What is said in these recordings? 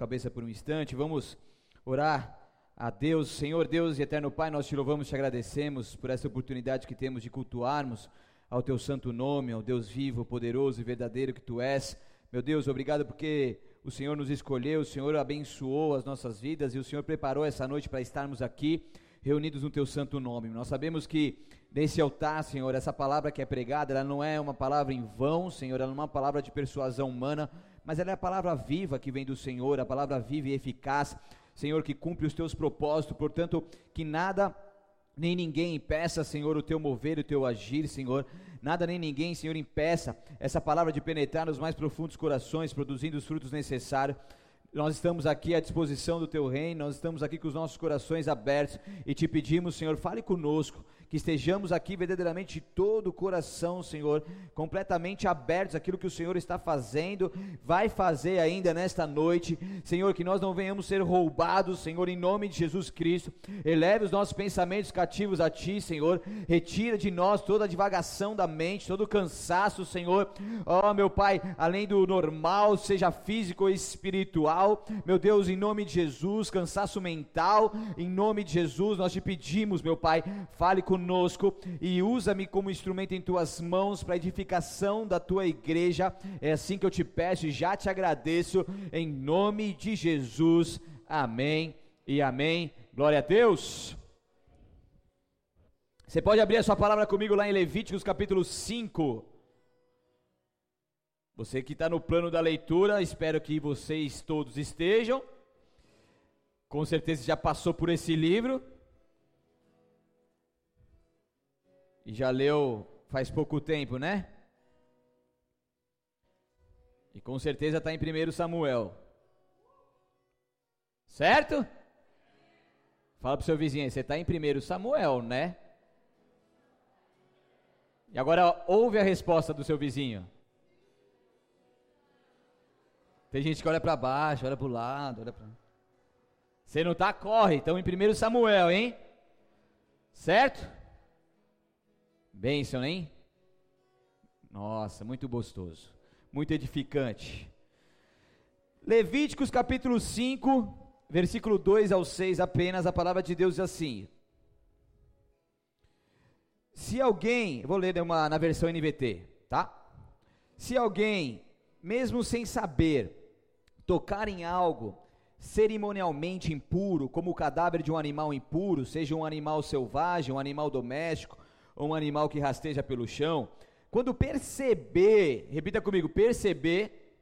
cabeça por um instante, vamos orar a Deus, Senhor Deus e eterno Pai, nós te louvamos, te agradecemos por essa oportunidade que temos de cultuarmos ao teu santo nome, ao Deus vivo, poderoso e verdadeiro que tu és. Meu Deus, obrigado porque o Senhor nos escolheu, o Senhor abençoou as nossas vidas e o Senhor preparou essa noite para estarmos aqui reunidos no teu santo nome. Nós sabemos que nesse altar, Senhor, essa palavra que é pregada, ela não é uma palavra em vão, Senhor, ela não é uma palavra de persuasão humana, mas ela é a palavra viva que vem do Senhor, a palavra viva e eficaz Senhor, que cumpre os teus propósitos, portanto, que nada nem ninguém impeça, Senhor, o teu mover, o teu agir, Senhor. Nada nem ninguém, Senhor, impeça essa palavra de penetrar nos mais profundos corações, produzindo os frutos necessários. Nós estamos aqui à disposição do teu reino, nós estamos aqui com os nossos corações abertos e te pedimos, Senhor, fale conosco, que estejamos aqui verdadeiramente de todo o coração, Senhor, completamente abertos àquilo que o Senhor está fazendo, vai fazer ainda nesta noite, Senhor, que nós não venhamos ser roubados, Senhor, em nome de Jesus Cristo, eleve os nossos pensamentos cativos a Ti, Senhor, retira de nós toda a divagação da mente, todo o cansaço, Senhor, ó oh, meu Pai, além do normal, seja físico ou espiritual, meu Deus, em nome de Jesus, cansaço mental, em nome de Jesus, nós te pedimos, meu Pai, fale conosco conosco e usa-me como instrumento em tuas mãos para edificação da tua igreja. É assim que eu te peço e já te agradeço em nome de Jesus. Amém e amém. Glória a Deus. Você pode abrir a sua palavra comigo lá em Levíticos capítulo 5. Você que está no plano da leitura, espero que vocês todos estejam. Com certeza já passou por esse livro. E já leu faz pouco tempo, né? E com certeza está em 1 Samuel. Certo? Fala para o seu vizinho, você está em 1 Samuel, né? E agora ouve a resposta do seu vizinho. Tem gente que olha para baixo, olha para o lado, olha para. Você não está, corre. Então em 1 Samuel, hein? Certo? Bênção, hein? Nossa, muito gostoso, muito edificante. Levíticos capítulo 5, versículo 2 ao 6 apenas, a palavra de Deus diz assim: Se alguém, vou ler uma, na versão NVT, tá? Se alguém, mesmo sem saber, tocar em algo cerimonialmente impuro, como o cadáver de um animal impuro, seja um animal selvagem, um animal doméstico, ou um animal que rasteja pelo chão, quando perceber, repita comigo, perceber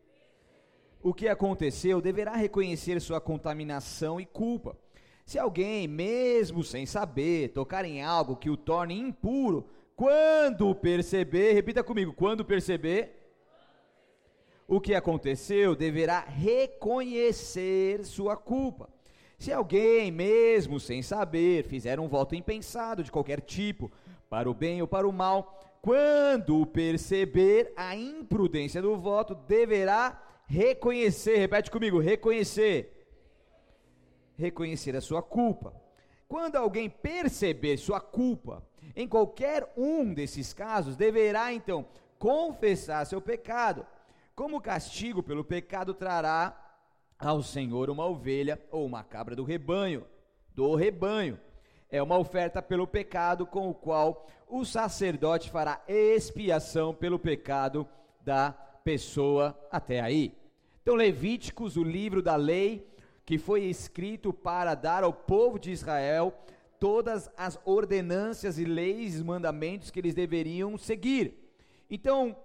o que aconteceu, deverá reconhecer sua contaminação e culpa. Se alguém, mesmo sem saber, tocar em algo que o torne impuro, quando perceber, repita comigo, quando perceber o que aconteceu, deverá reconhecer sua culpa. Se alguém, mesmo sem saber, fizer um voto impensado de qualquer tipo, para o bem ou para o mal, quando perceber a imprudência do voto, deverá reconhecer, repete comigo, reconhecer. Reconhecer a sua culpa. Quando alguém perceber sua culpa, em qualquer um desses casos, deverá então confessar seu pecado. Como castigo pelo pecado, trará ao Senhor uma ovelha ou uma cabra do rebanho, do rebanho é uma oferta pelo pecado com o qual o sacerdote fará expiação pelo pecado da pessoa até aí. Então, Levíticos, o livro da lei, que foi escrito para dar ao povo de Israel todas as ordenâncias e leis e mandamentos que eles deveriam seguir. Então,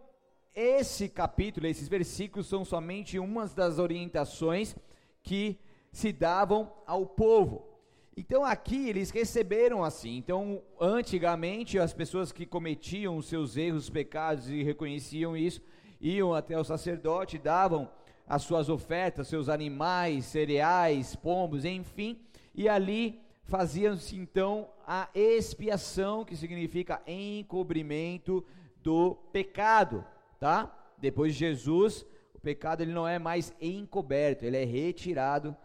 esse capítulo, esses versículos são somente umas das orientações que se davam ao povo. Então aqui eles receberam assim. Então, antigamente, as pessoas que cometiam os seus erros, pecados e reconheciam isso, iam até o sacerdote, davam as suas ofertas, seus animais, cereais, pombos, enfim, e ali faziam-se então a expiação, que significa encobrimento do pecado, tá? Depois de Jesus, o pecado ele não é mais encoberto, ele é retirado.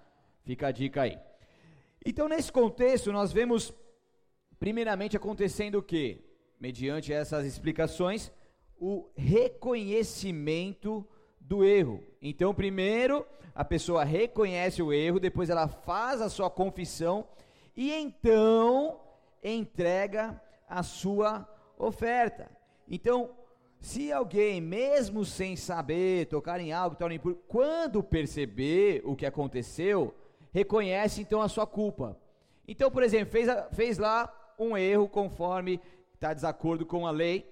Fica a dica aí. Então, nesse contexto, nós vemos, primeiramente, acontecendo o que? Mediante essas explicações, o reconhecimento do erro. Então, primeiro a pessoa reconhece o erro, depois ela faz a sua confissão e então entrega a sua oferta. Então, se alguém, mesmo sem saber, tocar em algo, impuro, quando perceber o que aconteceu, reconhece então a sua culpa. Então, por exemplo, fez, fez lá um erro conforme está desacordo com a lei,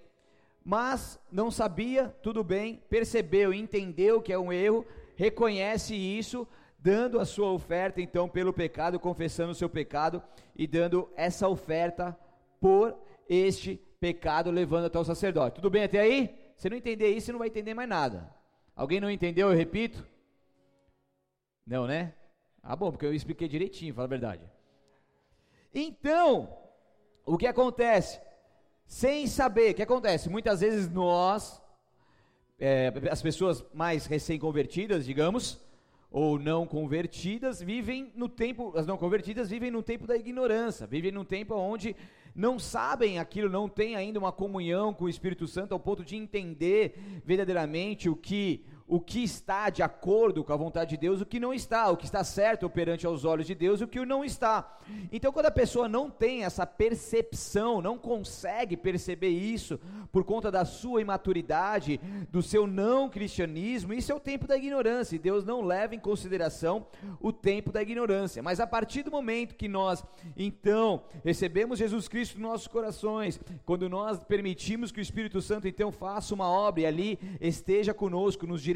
mas não sabia, tudo bem, percebeu, entendeu que é um erro, reconhece isso, dando a sua oferta então pelo pecado, confessando o seu pecado e dando essa oferta por este pecado, levando até o sacerdote. Tudo bem até aí? Se não entender isso, você não vai entender mais nada. Alguém não entendeu? Eu repito? Não, né? Ah, bom, porque eu expliquei direitinho, fala a verdade. Então, o que acontece? sem saber. O que acontece? Muitas vezes nós, é, as pessoas mais recém-convertidas, digamos, ou não convertidas, vivem no tempo, as não convertidas vivem no tempo da ignorância, vivem num tempo onde não sabem aquilo, não têm ainda uma comunhão com o Espírito Santo ao ponto de entender verdadeiramente o que o que está de acordo com a vontade de Deus, o que não está, o que está certo perante aos olhos de Deus, o que não está. Então, quando a pessoa não tem essa percepção, não consegue perceber isso por conta da sua imaturidade, do seu não cristianismo, isso é o tempo da ignorância, e Deus não leva em consideração o tempo da ignorância. Mas a partir do momento que nós, então, recebemos Jesus Cristo nos nossos corações, quando nós permitimos que o Espírito Santo, então, faça uma obra e ali esteja conosco, nos direcionando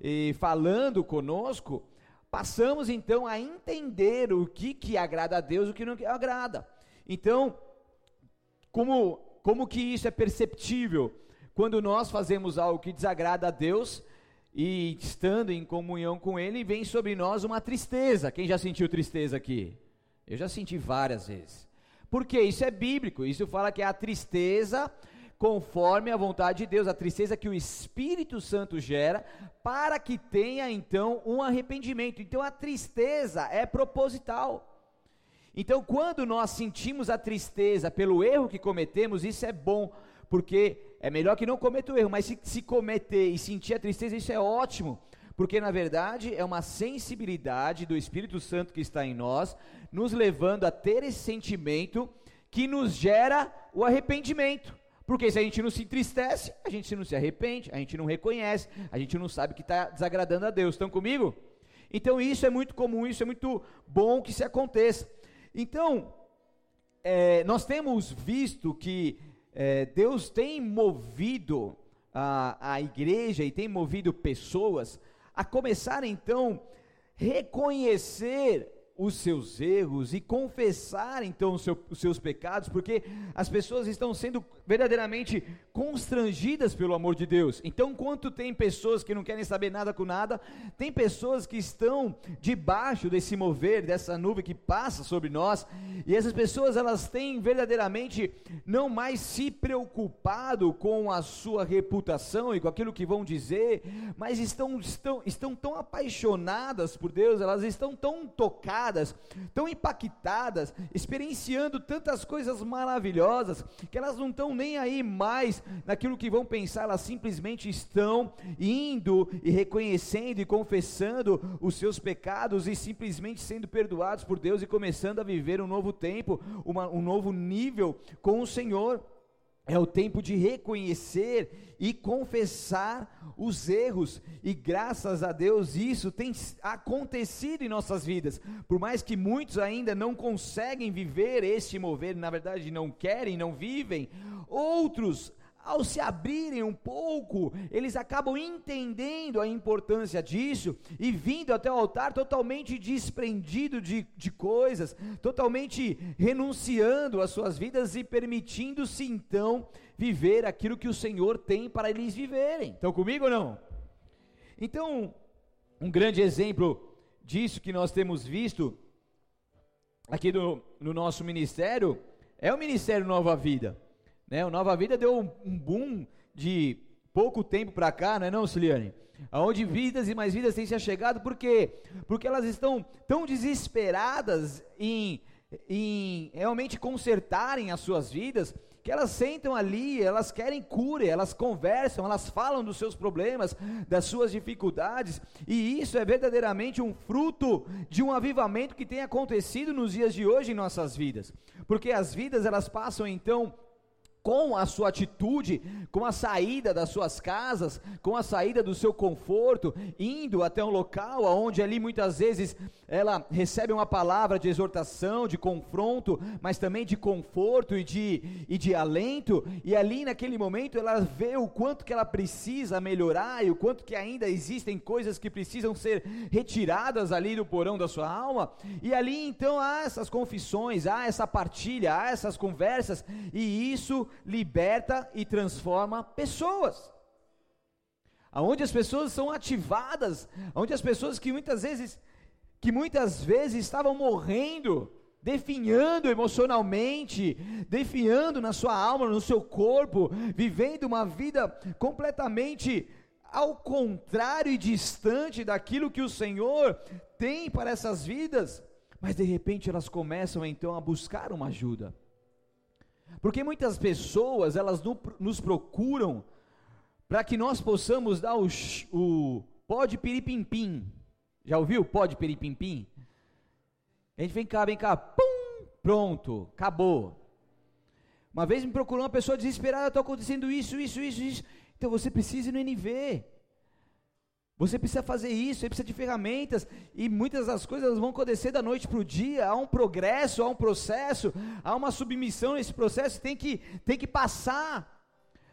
e falando conosco, passamos então a entender o que, que agrada a Deus e o que não agrada. Então, como, como que isso é perceptível? Quando nós fazemos algo que desagrada a Deus e estando em comunhão com Ele, vem sobre nós uma tristeza. Quem já sentiu tristeza aqui? Eu já senti várias vezes. Porque isso é bíblico, isso fala que é a tristeza conforme a vontade de Deus, a tristeza que o Espírito Santo gera, para que tenha então um arrependimento. Então a tristeza é proposital. Então, quando nós sentimos a tristeza pelo erro que cometemos, isso é bom, porque é melhor que não cometa o erro, mas se, se cometer e sentir a tristeza, isso é ótimo, porque na verdade é uma sensibilidade do Espírito Santo que está em nós, nos levando a ter esse sentimento que nos gera o arrependimento. Porque se a gente não se entristece, a gente não se arrepende, a gente não reconhece, a gente não sabe que está desagradando a Deus. Estão comigo? Então isso é muito comum, isso é muito bom que se aconteça. Então, é, nós temos visto que é, Deus tem movido a, a igreja e tem movido pessoas a começar então reconhecer os seus erros e confessar então os, seu, os seus pecados, porque as pessoas estão sendo verdadeiramente constrangidas pelo amor de Deus. Então, enquanto tem pessoas que não querem saber nada com nada, tem pessoas que estão debaixo desse mover, dessa nuvem que passa sobre nós, e essas pessoas elas têm verdadeiramente não mais se preocupado com a sua reputação e com aquilo que vão dizer, mas estão, estão, estão tão apaixonadas por Deus, elas estão tão tocadas, tão impactadas, experienciando tantas coisas maravilhosas, que elas não estão nem aí mais naquilo que vão pensar, elas simplesmente estão indo e reconhecendo e confessando os seus pecados e simplesmente sendo perdoados por Deus e começando a viver um novo tempo, uma, um novo nível com o Senhor. É o tempo de reconhecer e confessar os erros, e graças a Deus isso tem acontecido em nossas vidas. Por mais que muitos ainda não conseguem viver este mover, na verdade não querem, não vivem, outros ao se abrirem um pouco, eles acabam entendendo a importância disso e vindo até o altar totalmente desprendido de, de coisas, totalmente renunciando às suas vidas e permitindo-se então viver aquilo que o Senhor tem para eles viverem. Estão comigo ou não? Então, um grande exemplo disso que nós temos visto aqui no, no nosso ministério é o Ministério Nova Vida. Né? O Nova Vida deu um, um boom de pouco tempo para cá, não é não, Ciliane? Aonde vidas e mais vidas têm se achegado, por quê? Porque elas estão tão desesperadas em, em realmente consertarem as suas vidas, que elas sentam ali, elas querem cura, elas conversam, elas falam dos seus problemas, das suas dificuldades, e isso é verdadeiramente um fruto de um avivamento que tem acontecido nos dias de hoje em nossas vidas. Porque as vidas elas passam então com a sua atitude, com a saída das suas casas, com a saída do seu conforto, indo até um local onde ali muitas vezes ela recebe uma palavra de exortação, de confronto, mas também de conforto e de, e de alento, e ali naquele momento ela vê o quanto que ela precisa melhorar e o quanto que ainda existem coisas que precisam ser retiradas ali do porão da sua alma, e ali então há essas confissões, há essa partilha, há essas conversas, e isso liberta e transforma pessoas. Aonde as pessoas são ativadas, onde as pessoas que muitas vezes que muitas vezes estavam morrendo, definhando emocionalmente, definhando na sua alma, no seu corpo, vivendo uma vida completamente ao contrário e distante daquilo que o Senhor tem para essas vidas, mas de repente elas começam então a buscar uma ajuda. Porque muitas pessoas, elas nos procuram para que nós possamos dar o, o pó de piripimpim. Já ouviu pó de piripimpim? A gente vem cá, vem cá, pum, pronto, acabou. Uma vez me procurou uma pessoa desesperada, está acontecendo isso, isso, isso, isso. Então você precisa ir no NV. Você precisa fazer isso, você precisa de ferramentas, e muitas das coisas vão acontecer da noite para o dia, há um progresso, há um processo, há uma submissão nesse processo, tem que, tem que passar.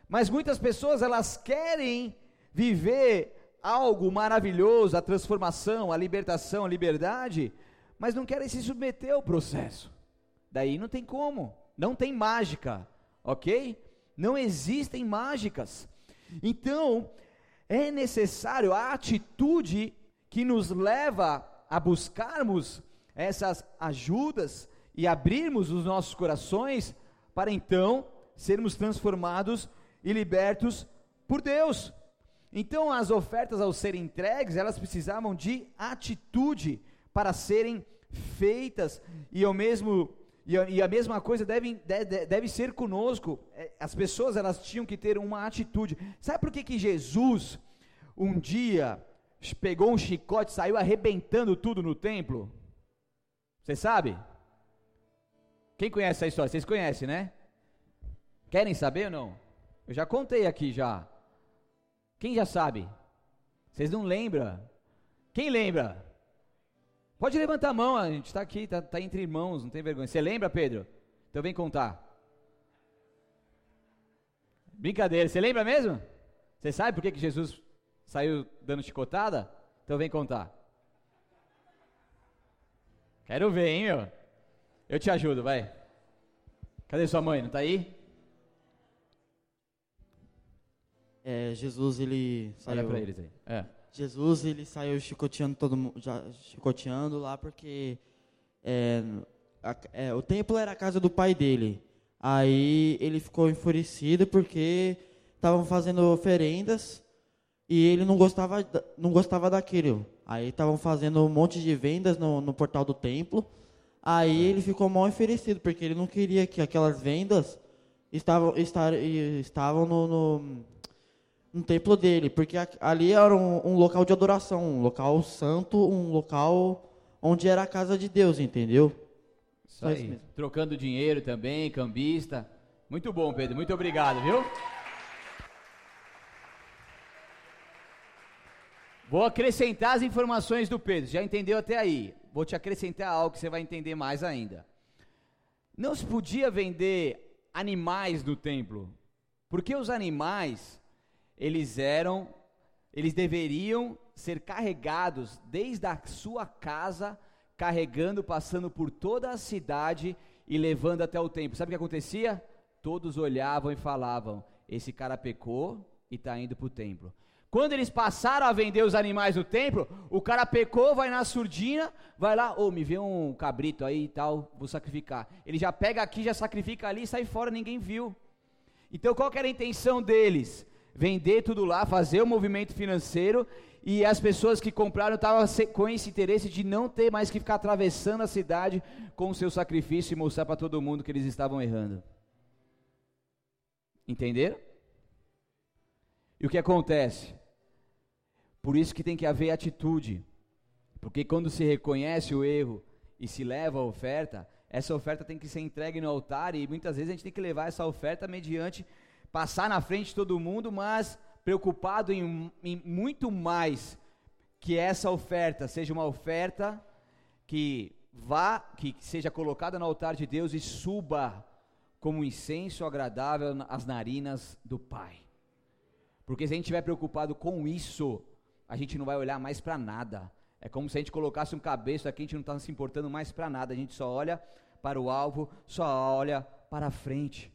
Mas muitas pessoas, elas querem viver algo maravilhoso, a transformação, a libertação, a liberdade, mas não querem se submeter ao processo. Daí não tem como, não tem mágica, ok? Não existem mágicas. Então, é necessário a atitude que nos leva a buscarmos essas ajudas e abrirmos os nossos corações para então sermos transformados e libertos por Deus. Então, as ofertas ao serem entregues, elas precisavam de atitude para serem feitas, e ao mesmo e a, e a mesma coisa deve, deve, deve, ser conosco. É, as pessoas elas tinham que ter uma atitude. Sabe por que, que Jesus um dia pegou um chicote e saiu arrebentando tudo no templo? Você sabe? Quem conhece essa história? Vocês conhecem, né? Querem saber ou não? Eu já contei aqui já. Quem já sabe? Vocês não lembram? Quem lembra? Pode levantar a mão, a gente está aqui, está tá entre irmãos, não tem vergonha. Você lembra, Pedro? Então vem contar. Brincadeira, você lembra mesmo? Você sabe por que, que Jesus saiu dando chicotada? Então vem contar. Quero ver, hein, meu? Eu te ajudo, vai. Cadê sua mãe? Não está aí? É, Jesus, ele saiu... Olha para eles aí. É. Jesus ele saiu chicoteando todo mundo, chicoteando lá porque é, a, é, o templo era a casa do pai dele. Aí ele ficou enfurecido porque estavam fazendo oferendas e ele não gostava não gostava daquilo. Aí estavam fazendo um monte de vendas no, no portal do templo. Aí ele ficou mal enfurecido porque ele não queria que aquelas vendas estavam estar, estavam no, no um templo dele, porque ali era um, um, local de adoração, um local santo, um local onde era a casa de Deus, entendeu? Isso aí. Isso Trocando dinheiro também, cambista. Muito bom, Pedro. Muito obrigado, viu? Vou acrescentar as informações do Pedro. Já entendeu até aí? Vou te acrescentar algo que você vai entender mais ainda. Não se podia vender animais no templo, porque os animais eles eram, eles deveriam ser carregados desde a sua casa, carregando, passando por toda a cidade e levando até o templo. Sabe o que acontecia? Todos olhavam e falavam: esse cara pecou e está indo para o templo. Quando eles passaram a vender os animais no templo, o cara pecou, vai na surdina, vai lá, ô, oh, me vê um cabrito aí e tal, vou sacrificar. Ele já pega aqui, já sacrifica ali sai fora, ninguém viu. Então qual era a intenção deles? Vender tudo lá, fazer o movimento financeiro e as pessoas que compraram estavam com esse interesse de não ter mais que ficar atravessando a cidade com o seu sacrifício e mostrar para todo mundo que eles estavam errando. Entenderam? E o que acontece? Por isso que tem que haver atitude. Porque quando se reconhece o erro e se leva a oferta, essa oferta tem que ser entregue no altar e muitas vezes a gente tem que levar essa oferta mediante passar na frente de todo mundo, mas preocupado em, em muito mais que essa oferta seja uma oferta que vá, que seja colocada no altar de Deus e suba como incenso agradável às narinas do Pai. Porque se a gente estiver preocupado com isso, a gente não vai olhar mais para nada. É como se a gente colocasse um cabeço aqui, a gente não está se importando mais para nada, a gente só olha para o alvo, só olha para frente.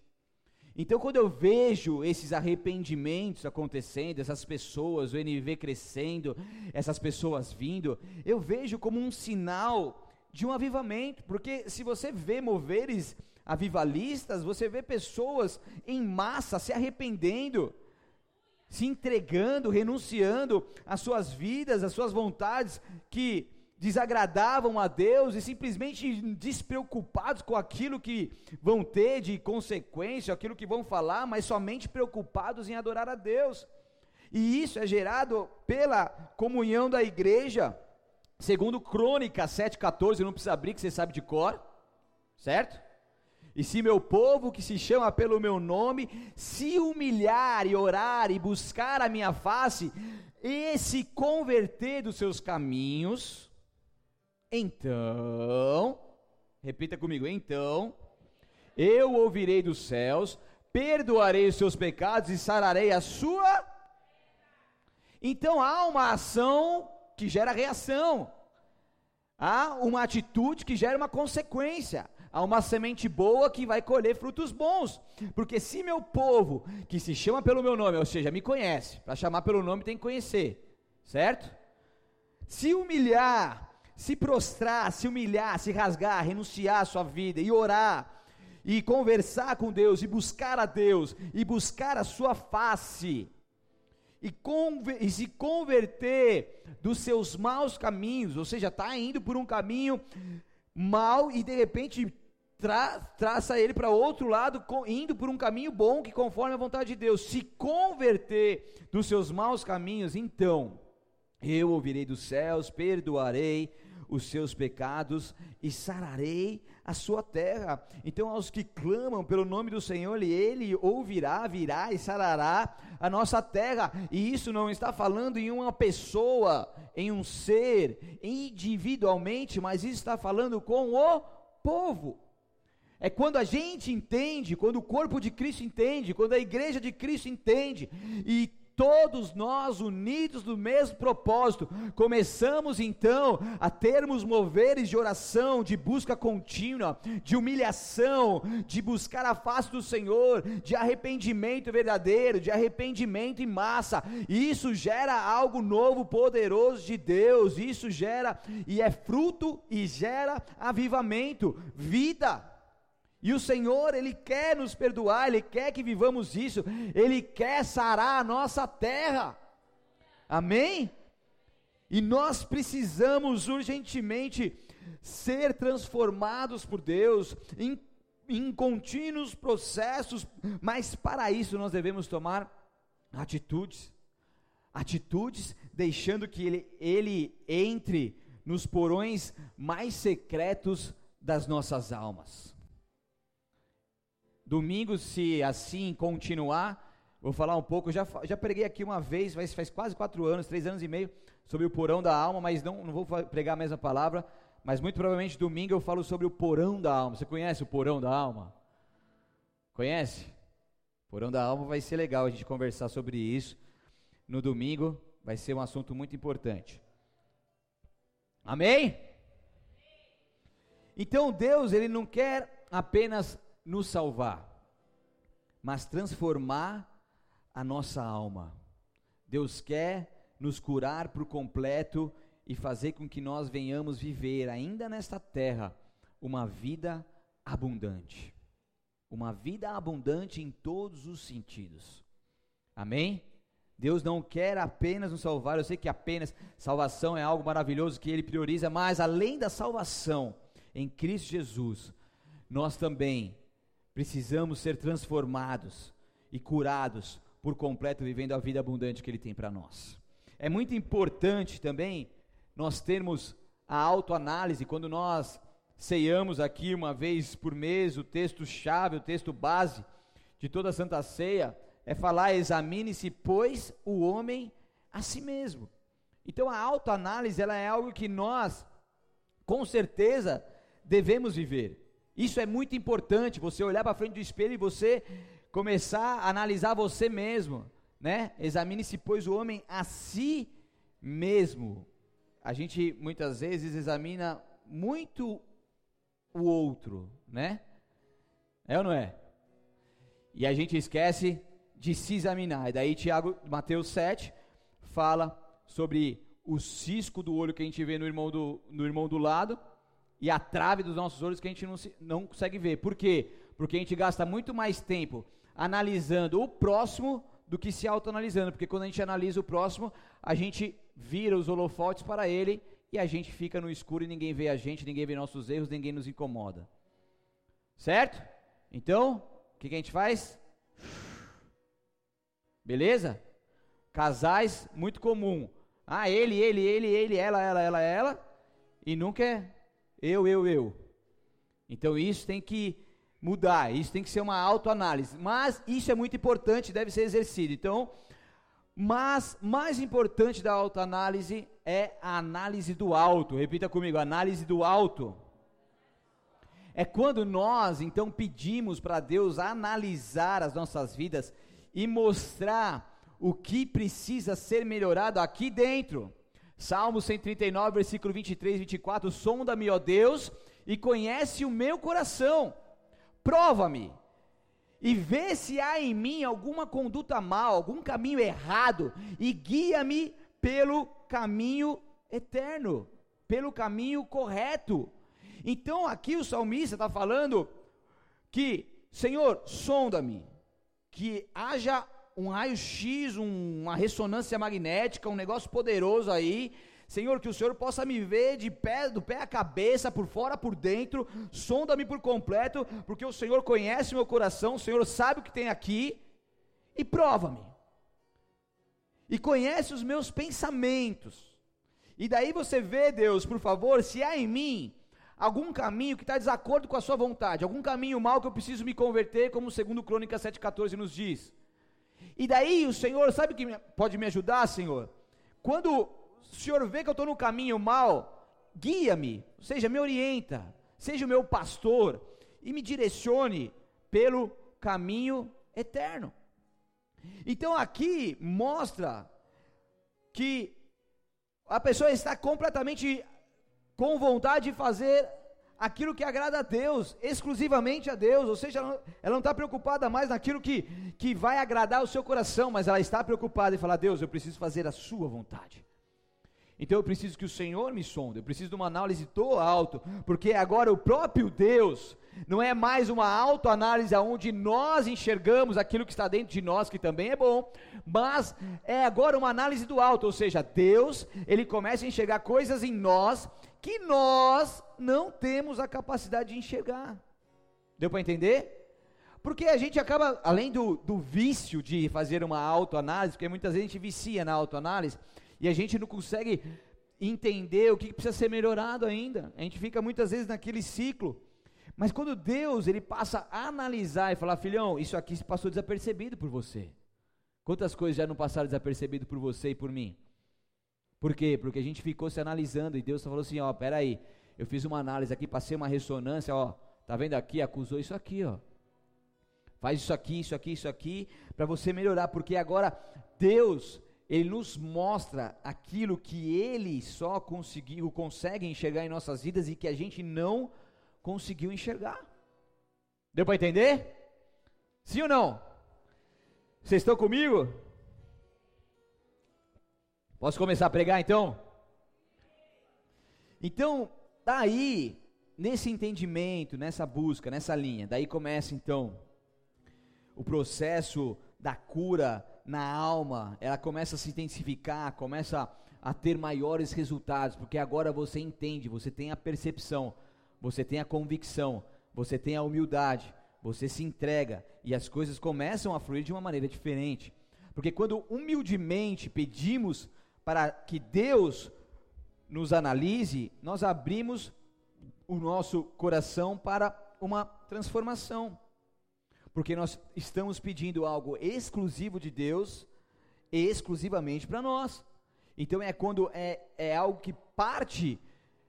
Então, quando eu vejo esses arrependimentos acontecendo, essas pessoas, o NV crescendo, essas pessoas vindo, eu vejo como um sinal de um avivamento, porque se você vê moveres avivalistas, você vê pessoas em massa se arrependendo, se entregando, renunciando às suas vidas, às suas vontades que desagradavam a Deus e simplesmente despreocupados com aquilo que vão ter de consequência, aquilo que vão falar, mas somente preocupados em adorar a Deus. E isso é gerado pela comunhão da igreja, segundo Crônica 7,14, não precisa abrir, que você sabe de cor, certo? E se meu povo, que se chama pelo meu nome, se humilhar e orar e buscar a minha face, e se converter dos seus caminhos, então, repita comigo, então, eu ouvirei dos céus, perdoarei os seus pecados e sararei a sua. Então há uma ação que gera reação, há uma atitude que gera uma consequência há uma semente boa que vai colher frutos bons. Porque se meu povo, que se chama pelo meu nome, ou seja, me conhece, para chamar pelo nome tem que conhecer, certo? Se humilhar, se prostrar, se humilhar, se rasgar, renunciar à sua vida e orar, e conversar com Deus, e buscar a Deus, e buscar a sua face, e, e se converter dos seus maus caminhos, ou seja, está indo por um caminho mal e de repente tra, traça ele para outro lado, indo por um caminho bom que conforme a vontade de Deus, se converter dos seus maus caminhos, então eu ouvirei dos céus, perdoarei os seus pecados e sararei a sua terra. Então, aos que clamam pelo nome do Senhor, ele ouvirá, virá e sarará a nossa terra. E isso não está falando em uma pessoa, em um ser, individualmente, mas isso está falando com o povo. É quando a gente entende, quando o corpo de Cristo entende, quando a igreja de Cristo entende, e todos nós unidos no mesmo propósito, começamos então a termos moveres de oração, de busca contínua, de humilhação, de buscar a face do Senhor, de arrependimento verdadeiro, de arrependimento em massa. Isso gera algo novo, poderoso de Deus. Isso gera e é fruto e gera avivamento, vida. E o Senhor, Ele quer nos perdoar, Ele quer que vivamos isso, Ele quer sarar a nossa terra. Amém? E nós precisamos urgentemente ser transformados por Deus em, em contínuos processos, mas para isso nós devemos tomar atitudes. Atitudes deixando que Ele, ele entre nos porões mais secretos das nossas almas. Domingo, se assim continuar, vou falar um pouco. Já, já preguei aqui uma vez, faz, faz quase quatro anos, três anos e meio, sobre o porão da alma, mas não, não vou pregar a mesma palavra. Mas muito provavelmente domingo eu falo sobre o porão da alma. Você conhece o porão da alma? Conhece? Porão da alma vai ser legal a gente conversar sobre isso no domingo. Vai ser um assunto muito importante. Amém? Então Deus, Ele não quer apenas nos salvar, mas transformar a nossa alma. Deus quer nos curar por completo e fazer com que nós venhamos viver ainda nesta terra uma vida abundante. Uma vida abundante em todos os sentidos. Amém? Deus não quer apenas nos salvar, eu sei que apenas salvação é algo maravilhoso que Ele prioriza, mas além da salvação em Cristo Jesus, nós também precisamos ser transformados. e curados por completo, vivendo a vida abundante que Ele tem para nós. É muito importante também nós termos a autoanálise quando nós ceiamos aqui uma vez por mês o texto-chave, o texto base de toda a Santa Ceia, é falar: examine-se, pois, o homem a si mesmo. Então a autoanálise ela é algo que nós, com certeza, devemos viver. Isso é muito importante, você olhar para frente do espelho e você começar a analisar você mesmo, né? Examine-se, pois, o homem a si mesmo. A gente muitas vezes examina muito o outro, né? É ou não é? E a gente esquece de se examinar. E daí Tiago, Mateus 7, fala sobre o cisco do olho que a gente vê no irmão do, no irmão do lado e a trave dos nossos olhos que a gente não, se, não consegue ver. Por quê? Porque a gente gasta muito mais tempo analisando o próximo do que se autoanalisando. Porque quando a gente analisa o próximo, a gente vira os holofotes para ele e a gente fica no escuro e ninguém vê a gente, ninguém vê nossos erros, ninguém nos incomoda. Certo? Então, o que, que a gente faz? Beleza? Casais, muito comum. Ah, ele, ele, ele, ele, ela, ela, ela, ela. E nunca é eu, eu, eu. Então isso tem que mudar, isso tem que ser uma autoanálise. Mas isso é muito importante, deve ser exercido. Então, mas mais importante da autoanálise é a análise do alto. Repita comigo, análise do alto. É quando nós então pedimos para Deus analisar as nossas vidas e mostrar o que precisa ser melhorado aqui dentro. Salmo 139, versículo 23 e 24: Sonda-me, ó Deus, e conhece o meu coração. Prova-me e vê se há em mim alguma conduta mal, algum caminho errado, e guia-me pelo caminho eterno, pelo caminho correto. Então aqui o salmista está falando que, Senhor, sonda-me, que haja um raio-x, um, uma ressonância magnética, um negócio poderoso aí, Senhor, que o Senhor possa me ver de pé, do pé à cabeça, por fora, por dentro, sonda-me por completo, porque o Senhor conhece meu coração, o Senhor sabe o que tem aqui, e prova-me. E conhece os meus pensamentos. E daí você vê, Deus, por favor, se há em mim algum caminho que está desacordo com a sua vontade, algum caminho mal que eu preciso me converter, como segundo Crônica 7,14 nos diz. E daí o Senhor, sabe que pode me ajudar, Senhor? Quando o Senhor vê que eu estou no caminho mal, guia-me, ou seja, me orienta, seja o meu pastor e me direcione pelo caminho eterno. Então aqui mostra que a pessoa está completamente com vontade de fazer aquilo que agrada a Deus, exclusivamente a Deus, ou seja, ela não está preocupada mais naquilo que, que vai agradar o seu coração, mas ela está preocupada em falar: Deus, eu preciso fazer a Sua vontade. Então eu preciso que o Senhor me sonde, eu preciso de uma análise do alto, porque agora o próprio Deus não é mais uma autoanálise onde nós enxergamos aquilo que está dentro de nós, que também é bom, mas é agora uma análise do alto, ou seja, Deus, ele começa a enxergar coisas em nós que nós não temos a capacidade de enxergar. Deu para entender? Porque a gente acaba, além do, do vício de fazer uma autoanálise, porque muitas vezes a gente vicia na autoanálise, e a gente não consegue entender o que precisa ser melhorado ainda. A gente fica muitas vezes naquele ciclo. Mas quando Deus ele passa a analisar e falar, filhão, isso aqui se passou desapercebido por você. Quantas coisas já não passaram desapercebido por você e por mim? Por quê? Porque a gente ficou se analisando e Deus falou assim, ó, peraí, eu fiz uma análise aqui, passei uma ressonância, ó, tá vendo aqui, acusou isso aqui, ó. Faz isso aqui, isso aqui, isso aqui, para você melhorar, porque agora Deus, ele nos mostra aquilo que ele só conseguiu, consegue enxergar em nossas vidas e que a gente não conseguiu enxergar. Deu para entender? Sim ou não? Vocês estão comigo? Posso começar a pregar então? Então, daí, nesse entendimento, nessa busca, nessa linha, daí começa então o processo da cura na alma, ela começa a se intensificar, começa a ter maiores resultados, porque agora você entende, você tem a percepção, você tem a convicção, você tem a humildade, você se entrega e as coisas começam a fluir de uma maneira diferente. Porque quando humildemente pedimos para que Deus nos analise, nós abrimos o nosso coração para uma transformação. Porque nós estamos pedindo algo exclusivo de Deus, exclusivamente para nós. Então é quando é, é algo que parte,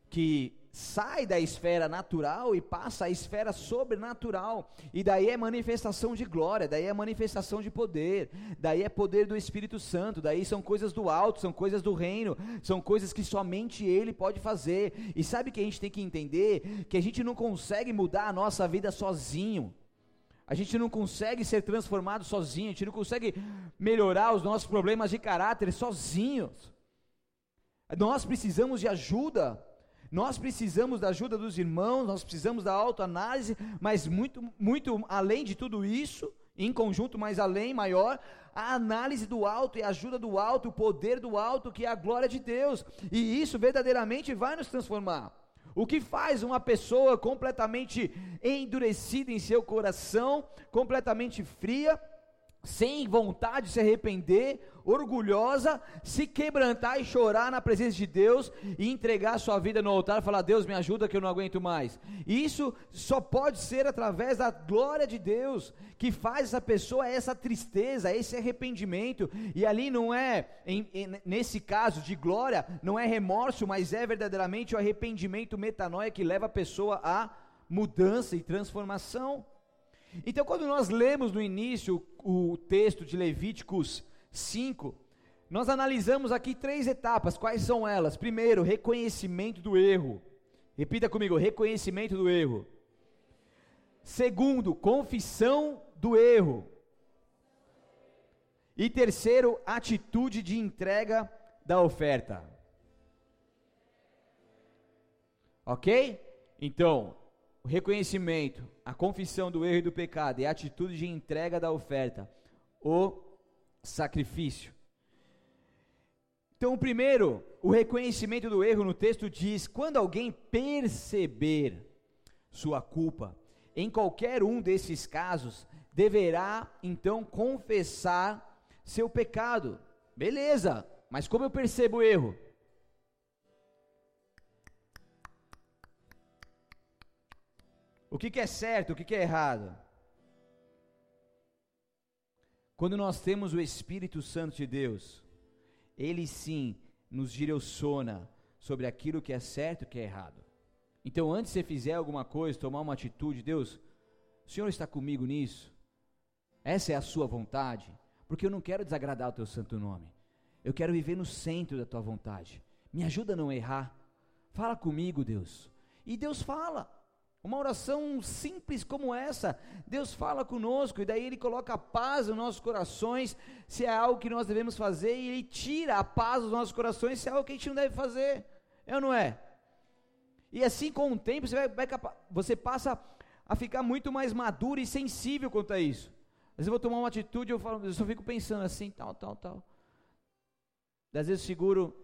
que sai da esfera natural e passa à esfera sobrenatural. E daí é manifestação de glória, daí é manifestação de poder, daí é poder do Espírito Santo, daí são coisas do alto, são coisas do reino, são coisas que somente Ele pode fazer. E sabe que a gente tem que entender? Que a gente não consegue mudar a nossa vida sozinho. A gente não consegue ser transformado sozinho, a gente não consegue melhorar os nossos problemas de caráter sozinhos. Nós precisamos de ajuda. Nós precisamos da ajuda dos irmãos, nós precisamos da autoanálise, mas muito, muito além de tudo isso, em conjunto, mais além, maior, a análise do alto e a ajuda do alto, o poder do alto, que é a glória de Deus. E isso verdadeiramente vai nos transformar. O que faz uma pessoa completamente endurecida em seu coração, completamente fria, sem vontade de se arrepender, orgulhosa, se quebrantar e chorar na presença de Deus e entregar sua vida no altar falar: Deus, me ajuda que eu não aguento mais. Isso só pode ser através da glória de Deus que faz essa pessoa essa tristeza, esse arrependimento. E ali não é, em, em, nesse caso de glória, não é remorso, mas é verdadeiramente o arrependimento metanoia que leva a pessoa a mudança e transformação. Então, quando nós lemos no início o texto de Levíticos 5, nós analisamos aqui três etapas. Quais são elas? Primeiro, reconhecimento do erro. Repita comigo: reconhecimento do erro. Segundo, confissão do erro. E terceiro, atitude de entrega da oferta. Ok? Então, o reconhecimento, a confissão do erro e do pecado e a atitude de entrega da oferta, o sacrifício. Então, primeiro, o reconhecimento do erro no texto diz: quando alguém perceber sua culpa, em qualquer um desses casos, deverá então confessar seu pecado. Beleza, mas como eu percebo o erro? O que, que é certo, o que, que é errado? Quando nós temos o Espírito Santo de Deus, ele sim nos direciona sobre aquilo que é certo e que é errado. Então, antes de você fizer alguma coisa, tomar uma atitude, Deus, o Senhor está comigo nisso? Essa é a sua vontade? Porque eu não quero desagradar o teu santo nome. Eu quero viver no centro da tua vontade. Me ajuda a não errar. Fala comigo, Deus. E Deus fala. Uma oração simples como essa, Deus fala conosco e daí Ele coloca a paz nos nossos corações, se é algo que nós devemos fazer, e Ele tira a paz dos nossos corações, se é algo que a gente não deve fazer, é ou não é? E assim com o tempo você, vai, vai, você passa a ficar muito mais maduro e sensível quanto a isso. Às vezes eu vou tomar uma atitude, eu, falo, eu só fico pensando assim, tal, tal, tal. Às vezes eu seguro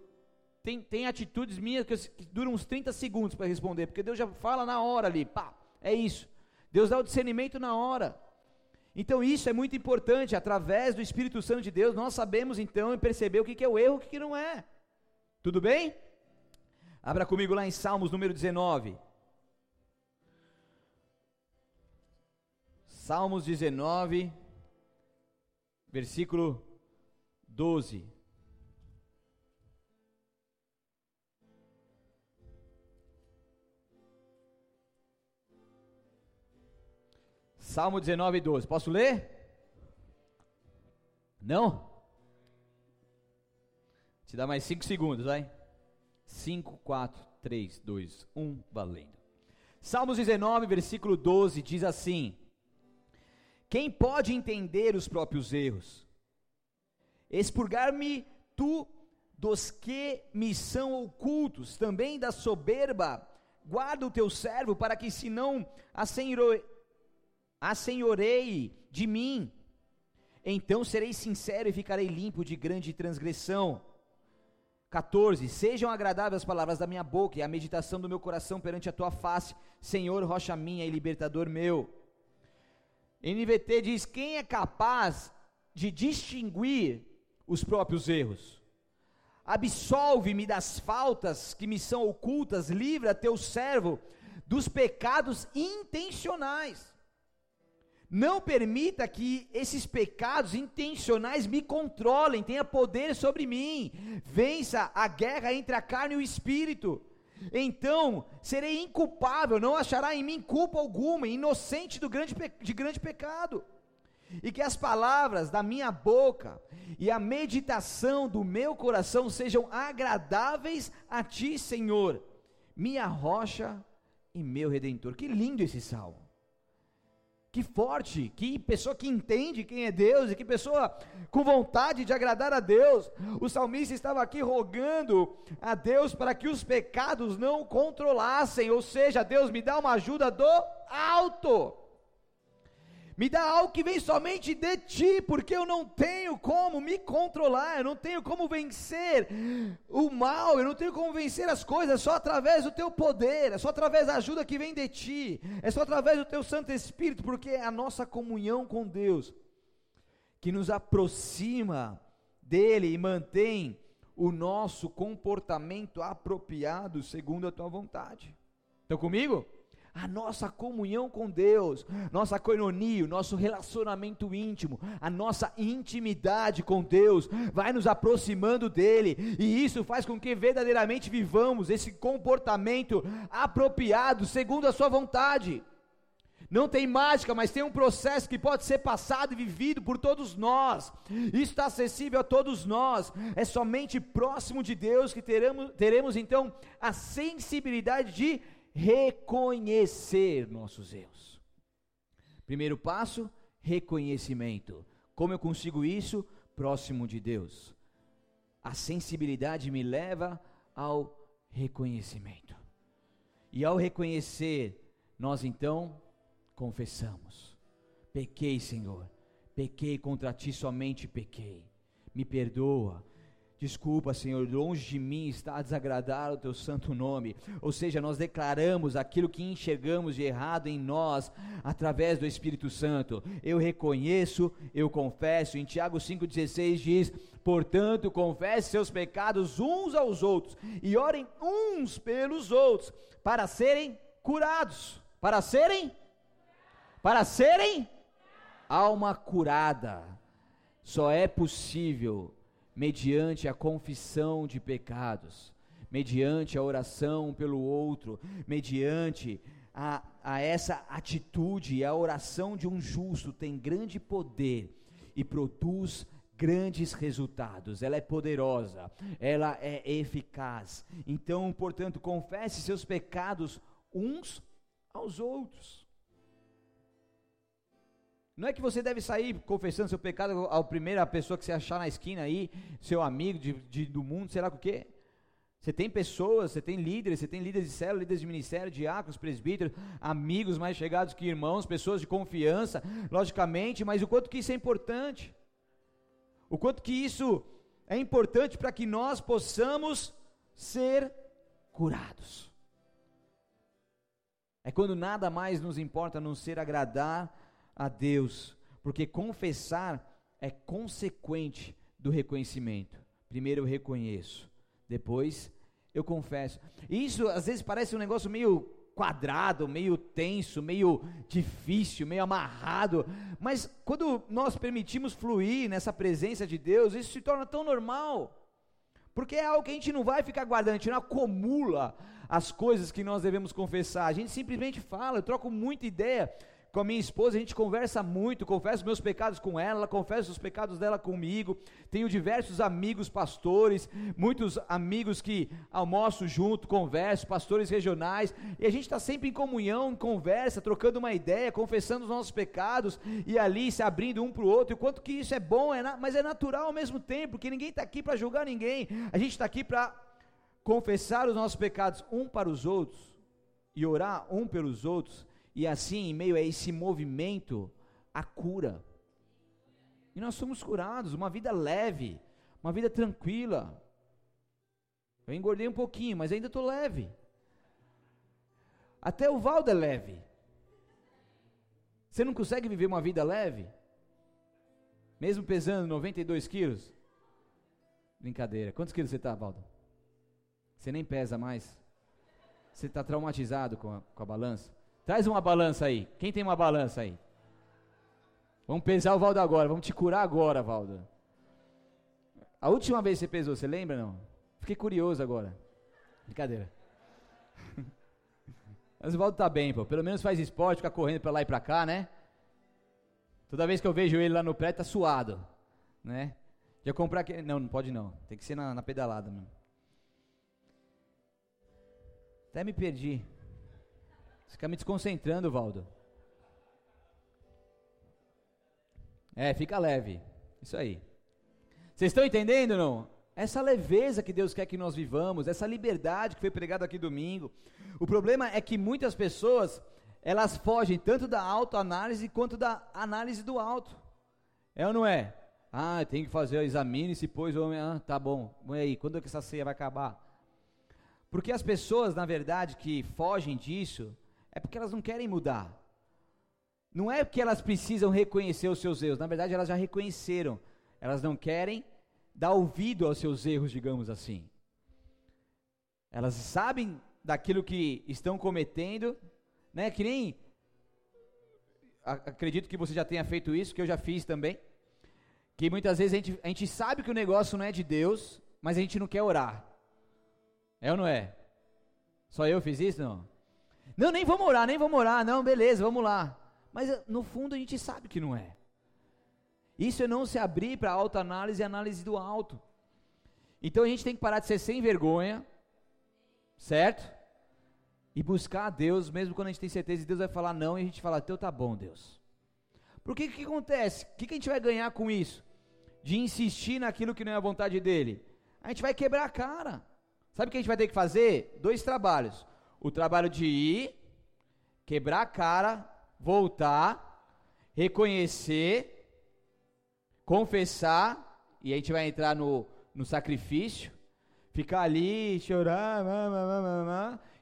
tem, tem atitudes minhas que, que duram uns 30 segundos para responder, porque Deus já fala na hora ali, pá, é isso. Deus dá o discernimento na hora. Então isso é muito importante, através do Espírito Santo de Deus, nós sabemos então e perceber o que, que é o erro e o que, que não é. Tudo bem? Abra comigo lá em Salmos número 19. Salmos 19, versículo 12. Salmo 19, 12. Posso ler? Não? Te dá mais 5 segundos, vai. 5, 4, 3, 2, 1, valendo. Salmos 19, versículo 12 diz assim: Quem pode entender os próprios erros? Expurgar-me tu dos que me são ocultos, também da soberba, guarda o teu servo, para que se não assenhore, assenhorei de mim. Então serei sincero e ficarei limpo de grande transgressão. 14. Sejam agradáveis as palavras da minha boca e a meditação do meu coração perante a tua face, Senhor, rocha minha e libertador meu. NVT diz: quem é capaz de distinguir os próprios erros? Absolve-me das faltas que me são ocultas, livra teu servo dos pecados intencionais. Não permita que esses pecados intencionais me controlem, tenha poder sobre mim. Vença a guerra entre a carne e o espírito. Então serei inculpável, não achará em mim culpa alguma, inocente do grande, de grande pecado. E que as palavras da minha boca e a meditação do meu coração sejam agradáveis a ti, Senhor, minha rocha e meu redentor. Que lindo esse salmo. Que forte, que pessoa que entende quem é Deus e que pessoa com vontade de agradar a Deus. O salmista estava aqui rogando a Deus para que os pecados não controlassem, ou seja, Deus me dá uma ajuda do alto. Me dá algo que vem somente de ti, porque eu não tenho como me controlar, eu não tenho como vencer o mal, eu não tenho como vencer as coisas, só através do teu poder, é só através da ajuda que vem de ti, é só através do teu Santo Espírito, porque é a nossa comunhão com Deus que nos aproxima dele e mantém o nosso comportamento apropriado segundo a tua vontade. Estão comigo? A nossa comunhão com Deus, nossa coinonia, nosso relacionamento íntimo, a nossa intimidade com Deus, vai nos aproximando dele, e isso faz com que verdadeiramente vivamos esse comportamento apropriado, segundo a Sua vontade. Não tem mágica, mas tem um processo que pode ser passado e vivido por todos nós. Isso está acessível a todos nós. É somente próximo de Deus que teremos, teremos então a sensibilidade de reconhecer nossos erros. Primeiro passo, reconhecimento. Como eu consigo isso? Próximo de Deus. A sensibilidade me leva ao reconhecimento. E ao reconhecer, nós então confessamos: Pequei, Senhor, pequei contra ti, somente pequei. Me perdoa, Desculpa, Senhor, longe de mim está a desagradar o teu santo nome. Ou seja, nós declaramos aquilo que enxergamos de errado em nós através do Espírito Santo. Eu reconheço, eu confesso. Em Tiago 5,16 diz: Portanto, confesse seus pecados uns aos outros e orem uns pelos outros para serem curados. Para serem? Para serem? Alma curada. Só é possível mediante a confissão de pecados, mediante a oração pelo outro, mediante a, a essa atitude, a oração de um justo tem grande poder e produz grandes resultados. Ela é poderosa, ela é eficaz. Então, portanto, confesse seus pecados uns aos outros. Não é que você deve sair confessando seu pecado à primeira pessoa que você achar na esquina aí, seu amigo de, de, do mundo, sei lá o quê. Você tem pessoas, você tem líderes, você tem líderes de célula, líderes de ministério, diáconos, presbíteros, amigos mais chegados que irmãos, pessoas de confiança, logicamente, mas o quanto que isso é importante. O quanto que isso é importante para que nós possamos ser curados. É quando nada mais nos importa não ser agradar a Deus, porque confessar é consequente do reconhecimento. Primeiro eu reconheço, depois eu confesso. Isso às vezes parece um negócio meio quadrado, meio tenso, meio difícil, meio amarrado, mas quando nós permitimos fluir nessa presença de Deus, isso se torna tão normal. Porque é algo que a gente não vai ficar guardando, a gente não acumula as coisas que nós devemos confessar. A gente simplesmente fala, eu troco muita ideia com a minha esposa, a gente conversa muito, confesso meus pecados com ela, confessa os pecados dela comigo. Tenho diversos amigos pastores, muitos amigos que almoço junto, converso, pastores regionais, e a gente está sempre em comunhão, em conversa, trocando uma ideia, confessando os nossos pecados e ali se abrindo um para o outro. E o quanto que isso é bom, é mas é natural ao mesmo tempo, porque ninguém está aqui para julgar ninguém, a gente está aqui para confessar os nossos pecados um para os outros e orar um pelos outros e assim, em meio a esse movimento, a cura. E nós somos curados, uma vida leve, uma vida tranquila. Eu engordei um pouquinho, mas ainda estou leve. Até o Valdo é leve. Você não consegue viver uma vida leve? Mesmo pesando 92 quilos? Brincadeira. Quantos quilos você está, Valdo? Você nem pesa mais. Você está traumatizado com a, com a balança? Traz uma balança aí. Quem tem uma balança aí? Vamos pesar o Valdo agora. Vamos te curar agora, Valdo. A última vez que você pesou, você lembra não? Fiquei curioso agora. Brincadeira. Mas o Valdo tá bem, pô. Pelo menos faz esporte, fica correndo para lá e para cá, né? Toda vez que eu vejo ele lá no prédio, tá suado, né? Já comprar aqui. Não, não pode não. Tem que ser na, na pedalada mesmo. Até me perdi. Você fica me desconcentrando, Valdo. É, fica leve. Isso aí. Vocês estão entendendo não? Essa leveza que Deus quer que nós vivamos, essa liberdade que foi pregada aqui domingo. O problema é que muitas pessoas, elas fogem tanto da autoanálise quanto da análise do alto. É ou não é? Ah, tem que fazer o exame, se pois o homem, ah, tá bom. E aí, quando é que essa ceia vai acabar? Porque as pessoas, na verdade, que fogem disso, é porque elas não querem mudar. Não é porque elas precisam reconhecer os seus erros, na verdade elas já reconheceram. Elas não querem dar ouvido aos seus erros, digamos assim. Elas sabem daquilo que estão cometendo, né? Que nem acredito que você já tenha feito isso, que eu já fiz também. Que muitas vezes a gente, a gente sabe que o negócio não é de Deus, mas a gente não quer orar. É ou não é? Só eu fiz isso? Não. Não, nem vamos orar, nem vamos orar. Não, beleza, vamos lá. Mas no fundo a gente sabe que não é. Isso é não se abrir para autoanálise e análise do alto. Então a gente tem que parar de ser sem vergonha, certo? E buscar a Deus, mesmo quando a gente tem certeza que Deus vai falar não, e a gente fala, então tá bom, Deus. Porque o que, que acontece? O que, que a gente vai ganhar com isso? De insistir naquilo que não é a vontade dele? A gente vai quebrar a cara. Sabe o que a gente vai ter que fazer? Dois trabalhos. O trabalho de ir, quebrar a cara, voltar, reconhecer, confessar, e a gente vai entrar no, no sacrifício, ficar ali, chorar,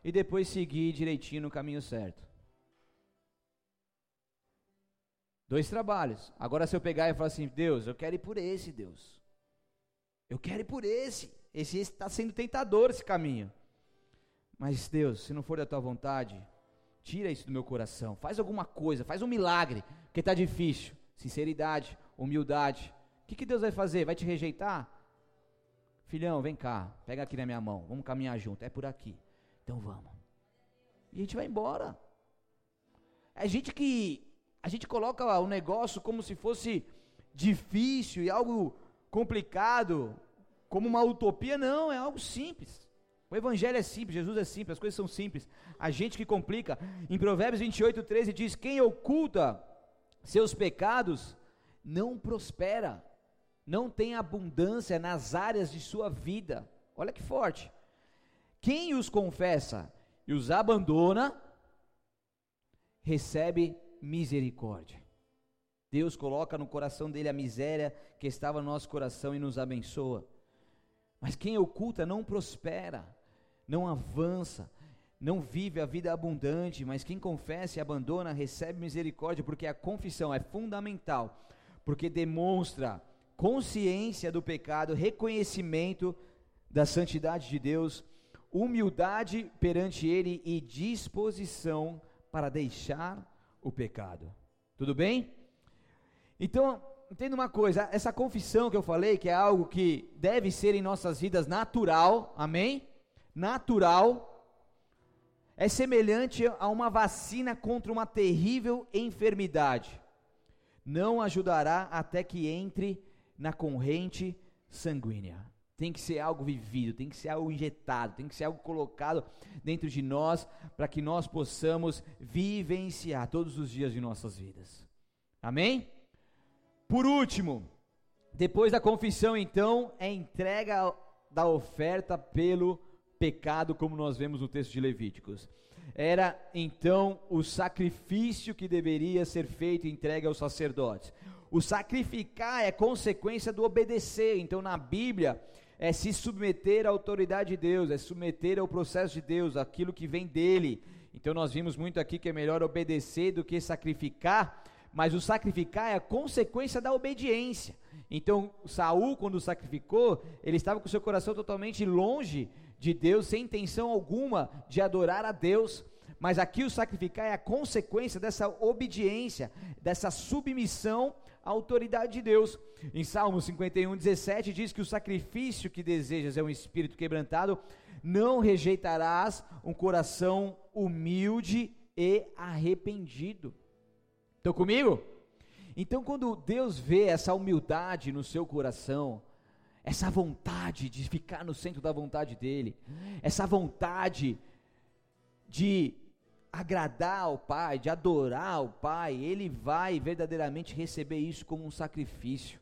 e depois seguir direitinho no caminho certo. Dois trabalhos. Agora, se eu pegar e falar assim, Deus, eu quero ir por esse, Deus. Eu quero ir por esse. Esse está sendo tentador esse caminho. Mas, Deus, se não for da tua vontade, tira isso do meu coração. Faz alguma coisa, faz um milagre, porque está difícil. Sinceridade, humildade. O que, que Deus vai fazer? Vai te rejeitar? Filhão, vem cá, pega aqui na minha mão, vamos caminhar junto. É por aqui. Então vamos. E a gente vai embora. É gente que a gente coloca o negócio como se fosse difícil e algo complicado, como uma utopia, não, é algo simples. O evangelho é simples, Jesus é simples, as coisas são simples. A gente que complica. Em Provérbios 28, 13 diz: Quem oculta seus pecados não prospera, não tem abundância nas áreas de sua vida. Olha que forte. Quem os confessa e os abandona, recebe misericórdia. Deus coloca no coração dele a miséria que estava no nosso coração e nos abençoa. Mas quem oculta não prospera, não avança, não vive a vida abundante, mas quem confessa e abandona recebe misericórdia, porque a confissão é fundamental, porque demonstra consciência do pecado, reconhecimento da santidade de Deus, humildade perante Ele e disposição para deixar o pecado. Tudo bem? Então, entenda uma coisa, essa confissão que eu falei, que é algo que deve ser em nossas vidas natural, amém? Natural, é semelhante a uma vacina contra uma terrível enfermidade. Não ajudará até que entre na corrente sanguínea. Tem que ser algo vivido, tem que ser algo injetado, tem que ser algo colocado dentro de nós para que nós possamos vivenciar todos os dias de nossas vidas. Amém? Por último, depois da confissão, então, é entrega da oferta pelo pecado, como nós vemos no texto de Levíticos. Era então o sacrifício que deveria ser feito e entregue aos sacerdotes. O sacrificar é consequência do obedecer. Então, na Bíblia, é se submeter à autoridade de Deus, é submeter ao processo de Deus, aquilo que vem dele. Então nós vimos muito aqui que é melhor obedecer do que sacrificar, mas o sacrificar é a consequência da obediência. Então Saul, quando sacrificou, ele estava com seu coração totalmente longe de Deus, sem intenção alguma de adorar a Deus. Mas aqui o sacrificar é a consequência dessa obediência, dessa submissão à autoridade de Deus. Em Salmo 51, 17 diz que o sacrifício que desejas é um espírito quebrantado, não rejeitarás um coração humilde e arrependido. Estão comigo? Então, quando Deus vê essa humildade no seu coração, essa vontade de ficar no centro da vontade dEle, essa vontade de agradar ao Pai, de adorar ao Pai, Ele vai verdadeiramente receber isso como um sacrifício,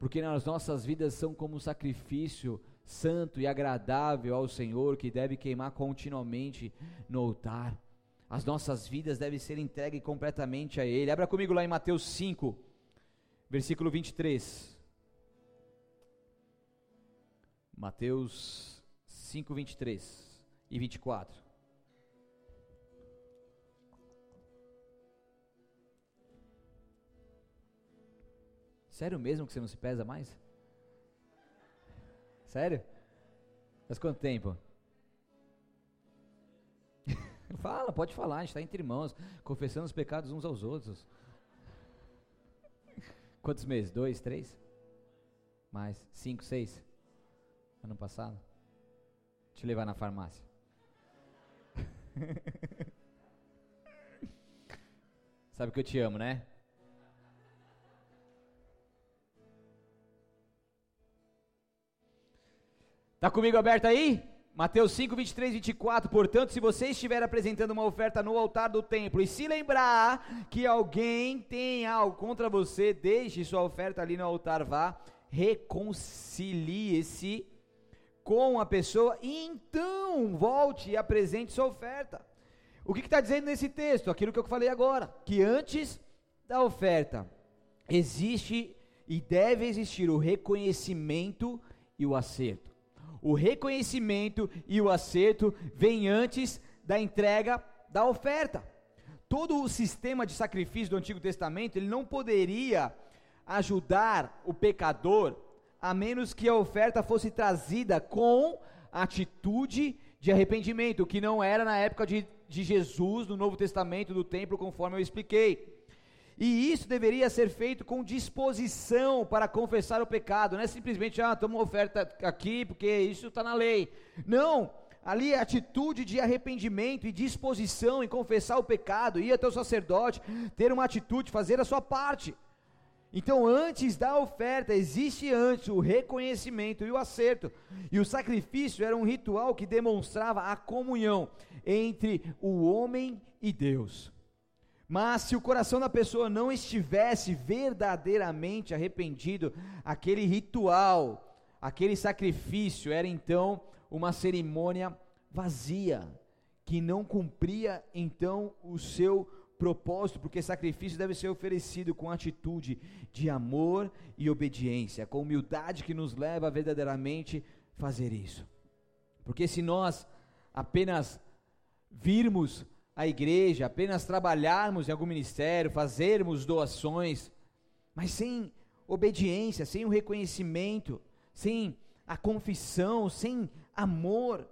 porque nas nossas vidas são como um sacrifício santo e agradável ao Senhor, que deve queimar continuamente no altar. As nossas vidas devem ser entregues completamente a Ele. Abra comigo lá em Mateus 5, versículo 23. Mateus 5, 23 e 24. Sério mesmo que você não se pesa mais? Sério? Faz quanto tempo? Fala, pode falar, a gente está entre irmãos, confessando os pecados uns aos outros. Quantos meses? Dois, três? Mais? Cinco, seis? Ano passado? Te levar na farmácia. Sabe que eu te amo, né? Está comigo aberto aí? Mateus 5, 23, 24. Portanto, se você estiver apresentando uma oferta no altar do templo e se lembrar que alguém tem algo contra você, deixe sua oferta ali no altar, vá, reconcilie-se com a pessoa e então volte e apresente sua oferta. O que está dizendo nesse texto? Aquilo que eu falei agora, que antes da oferta existe e deve existir o reconhecimento e o acerto o reconhecimento e o acerto vem antes da entrega da oferta. Todo o sistema de sacrifício do Antigo Testamento, ele não poderia ajudar o pecador a menos que a oferta fosse trazida com atitude de arrependimento, que não era na época de, de Jesus, no Novo Testamento, do templo, conforme eu expliquei. E isso deveria ser feito com disposição para confessar o pecado, não é simplesmente, ah, toma uma oferta aqui porque isso está na lei. Não, ali é atitude de arrependimento e disposição em confessar o pecado, ir até o sacerdote, ter uma atitude, fazer a sua parte. Então, antes da oferta, existe antes o reconhecimento e o acerto. E o sacrifício era um ritual que demonstrava a comunhão entre o homem e Deus. Mas se o coração da pessoa não estivesse verdadeiramente arrependido, aquele ritual, aquele sacrifício era então uma cerimônia vazia, que não cumpria então o seu propósito, porque sacrifício deve ser oferecido com atitude de amor e obediência, com humildade que nos leva a verdadeiramente fazer isso. Porque se nós apenas virmos a igreja, apenas trabalharmos em algum ministério, fazermos doações, mas sem obediência, sem o reconhecimento, sem a confissão, sem amor,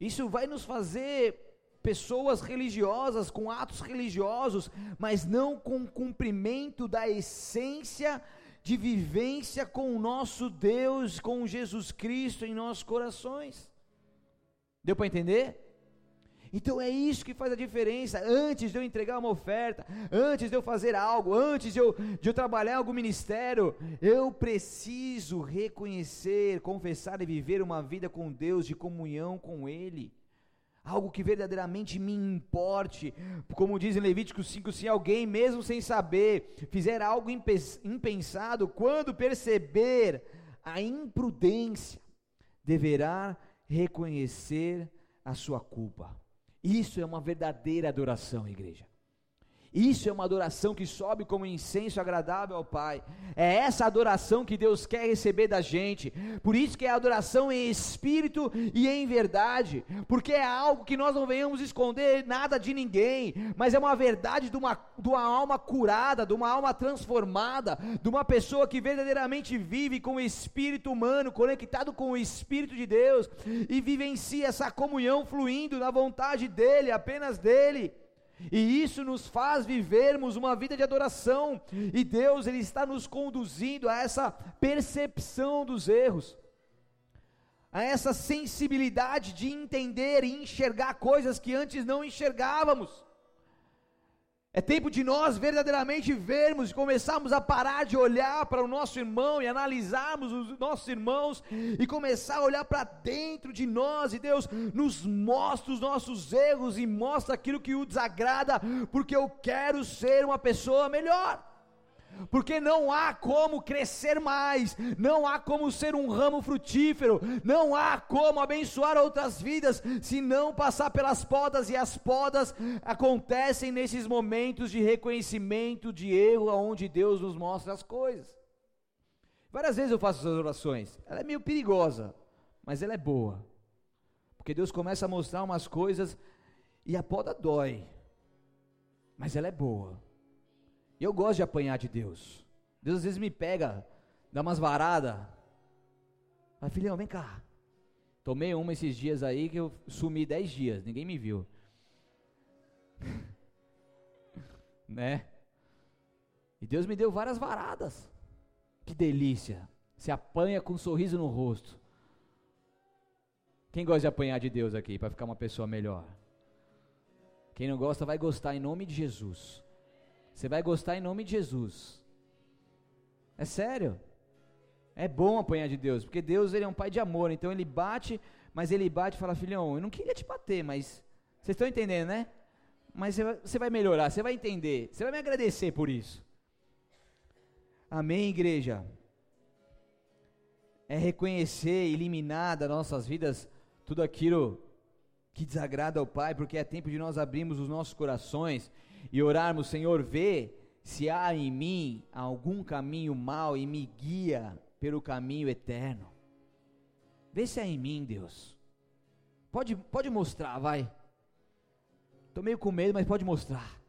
isso vai nos fazer pessoas religiosas, com atos religiosos, mas não com cumprimento da essência de vivência com o nosso Deus, com Jesus Cristo em nossos corações. Deu para entender? Então é isso que faz a diferença. Antes de eu entregar uma oferta, antes de eu fazer algo, antes de eu, de eu trabalhar em algum ministério, eu preciso reconhecer, confessar e viver uma vida com Deus, de comunhão com Ele. Algo que verdadeiramente me importe. Como diz em Levítico 5: se alguém, mesmo sem saber, fizer algo impensado, quando perceber a imprudência, deverá reconhecer a sua culpa. Isso é uma verdadeira adoração, igreja. Isso é uma adoração que sobe como incenso agradável ao Pai. É essa adoração que Deus quer receber da gente. Por isso que é adoração em espírito e em verdade. Porque é algo que nós não venhamos esconder nada de ninguém, mas é uma verdade de uma, de uma alma curada, de uma alma transformada, de uma pessoa que verdadeiramente vive com o espírito humano, conectado com o espírito de Deus e vive em si essa comunhão fluindo na vontade dele, apenas dele. E isso nos faz vivermos uma vida de adoração, e Deus ele está nos conduzindo a essa percepção dos erros, a essa sensibilidade de entender e enxergar coisas que antes não enxergávamos. É tempo de nós verdadeiramente vermos e começarmos a parar de olhar para o nosso irmão e analisarmos os nossos irmãos e começar a olhar para dentro de nós e Deus nos mostra os nossos erros e mostra aquilo que o desagrada, porque eu quero ser uma pessoa melhor porque não há como crescer mais, não há como ser um ramo frutífero, não há como abençoar outras vidas se não passar pelas podas, e as podas acontecem nesses momentos de reconhecimento de erro, onde Deus nos mostra as coisas. Várias vezes eu faço essas orações, ela é meio perigosa, mas ela é boa, porque Deus começa a mostrar umas coisas e a poda dói, mas ela é boa. E eu gosto de apanhar de Deus. Deus às vezes me pega, dá umas varadas. Fala, filhão, vem cá. Tomei uma esses dias aí que eu sumi dez dias, ninguém me viu. né? E Deus me deu várias varadas. Que delícia. Se apanha com um sorriso no rosto. Quem gosta de apanhar de Deus aqui para ficar uma pessoa melhor? Quem não gosta vai gostar em nome de Jesus. Você vai gostar em nome de Jesus. É sério. É bom apanhar de Deus, porque Deus ele é um pai de amor, então ele bate, mas ele bate e fala: "Filhão, eu não queria te bater, mas vocês estão entendendo, né? Mas você vai, melhorar, você vai entender, você vai me agradecer por isso." Amém, igreja. É reconhecer, eliminar das nossas vidas tudo aquilo que desagrada ao Pai, porque é tempo de nós abrirmos os nossos corações e orarmos, Senhor, vê se há em mim algum caminho mau e me guia pelo caminho eterno. Vê se há em mim, Deus. Pode, pode mostrar, vai. Estou meio com medo, mas pode mostrar.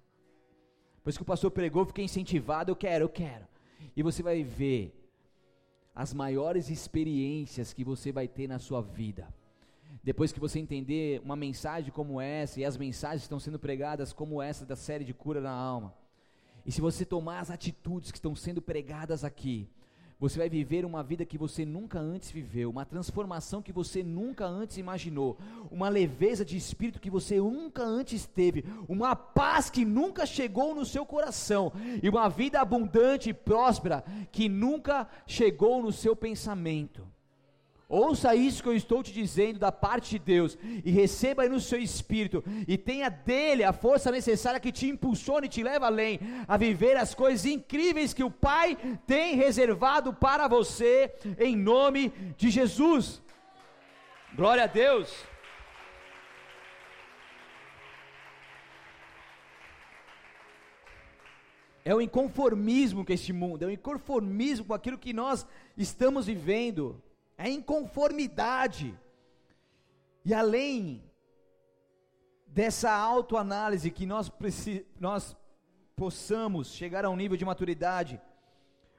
Pois que o pastor pregou, fiquei incentivado, eu quero, eu quero. E você vai ver as maiores experiências que você vai ter na sua vida. Depois que você entender uma mensagem como essa, e as mensagens estão sendo pregadas como essa da série de cura na alma, e se você tomar as atitudes que estão sendo pregadas aqui, você vai viver uma vida que você nunca antes viveu, uma transformação que você nunca antes imaginou, uma leveza de espírito que você nunca antes teve, uma paz que nunca chegou no seu coração, e uma vida abundante e próspera que nunca chegou no seu pensamento. Ouça isso que eu estou te dizendo da parte de Deus e receba aí no seu espírito e tenha dele a força necessária que te impulsione e te leva além a viver as coisas incríveis que o Pai tem reservado para você em nome de Jesus. Glória a Deus. É o inconformismo com este mundo, é o inconformismo com aquilo que nós estamos vivendo é inconformidade. E além dessa autoanálise que nós, nós possamos chegar a um nível de maturidade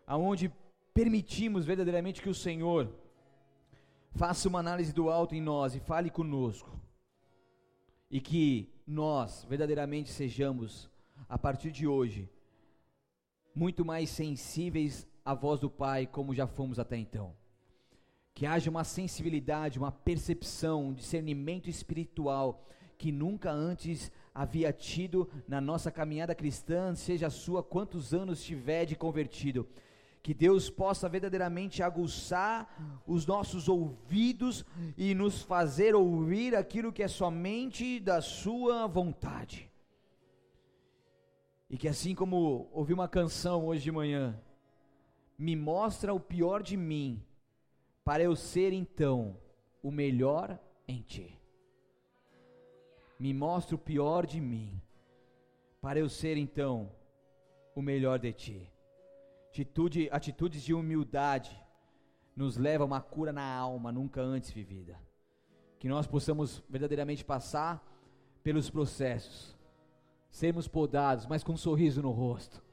aonde permitimos verdadeiramente que o Senhor faça uma análise do alto em nós e fale conosco. E que nós verdadeiramente sejamos a partir de hoje muito mais sensíveis à voz do Pai como já fomos até então que haja uma sensibilidade, uma percepção, um discernimento espiritual que nunca antes havia tido na nossa caminhada cristã, seja sua quantos anos tiver de convertido. Que Deus possa verdadeiramente aguçar os nossos ouvidos e nos fazer ouvir aquilo que é somente da Sua vontade. E que assim como ouvi uma canção hoje de manhã, me mostra o pior de mim para eu ser então o melhor em ti. Me mostra o pior de mim, para eu ser então o melhor de ti. Atitude, atitudes de humildade nos leva a uma cura na alma nunca antes vivida. Que nós possamos verdadeiramente passar pelos processos, sermos podados, mas com um sorriso no rosto,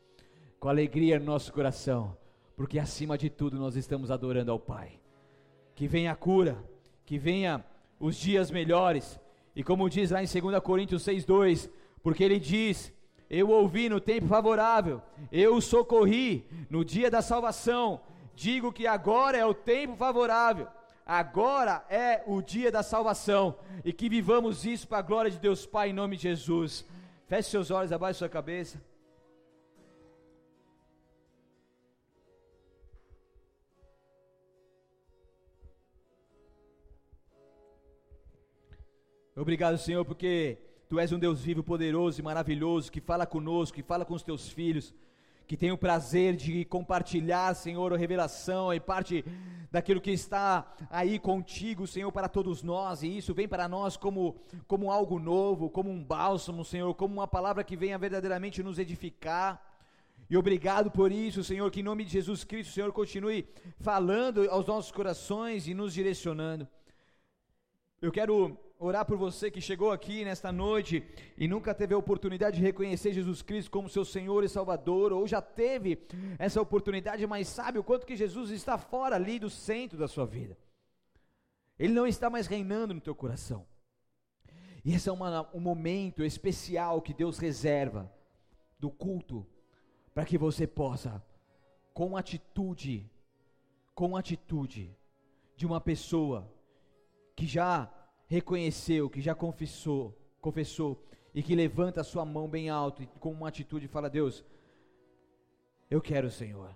com alegria no nosso coração, porque acima de tudo nós estamos adorando ao Pai. Que venha a cura, que venha os dias melhores, e como diz lá em 2 Coríntios 6,2, porque ele diz: Eu ouvi no tempo favorável, eu socorri no dia da salvação, digo que agora é o tempo favorável, agora é o dia da salvação, e que vivamos isso para a glória de Deus Pai, em nome de Jesus. Feche seus olhos, abaixe sua cabeça. Obrigado, Senhor, porque Tu és um Deus vivo, poderoso e maravilhoso, que fala conosco, que fala com os Teus filhos, que tem o prazer de compartilhar, Senhor, a revelação e parte daquilo que está aí contigo, Senhor, para todos nós, e isso vem para nós como, como algo novo, como um bálsamo, Senhor, como uma palavra que venha verdadeiramente nos edificar. E obrigado por isso, Senhor, que em nome de Jesus Cristo, Senhor, continue falando aos nossos corações e nos direcionando. Eu quero orar por você que chegou aqui nesta noite e nunca teve a oportunidade de reconhecer Jesus Cristo como seu Senhor e Salvador, ou já teve essa oportunidade, mas sabe o quanto que Jesus está fora ali do centro da sua vida. Ele não está mais reinando no teu coração. E esse é uma, um momento especial que Deus reserva do culto para que você possa, com atitude, com atitude de uma pessoa que já reconheceu, que já confessou, confessou e que levanta a sua mão bem alto e com uma atitude fala: Deus, eu quero o Senhor.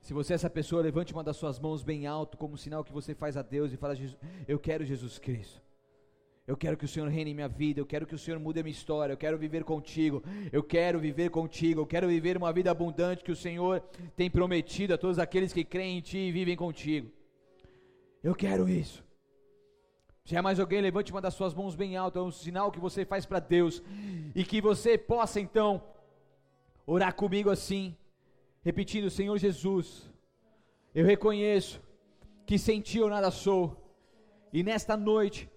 Se você é essa pessoa, levante uma das suas mãos bem alto, como sinal que você faz a Deus e fala: Eu quero Jesus Cristo. Eu quero que o Senhor reine minha vida, eu quero que o Senhor mude a minha história, eu quero viver contigo, eu quero viver contigo, eu quero viver uma vida abundante que o Senhor tem prometido a todos aqueles que creem em Ti e vivem contigo. Eu quero isso. Se é mais alguém, levante uma das suas mãos bem alto, é um sinal que você faz para Deus, e que você possa então orar comigo assim, repetindo: Senhor Jesus, eu reconheço que sem Ti eu nada sou, e nesta noite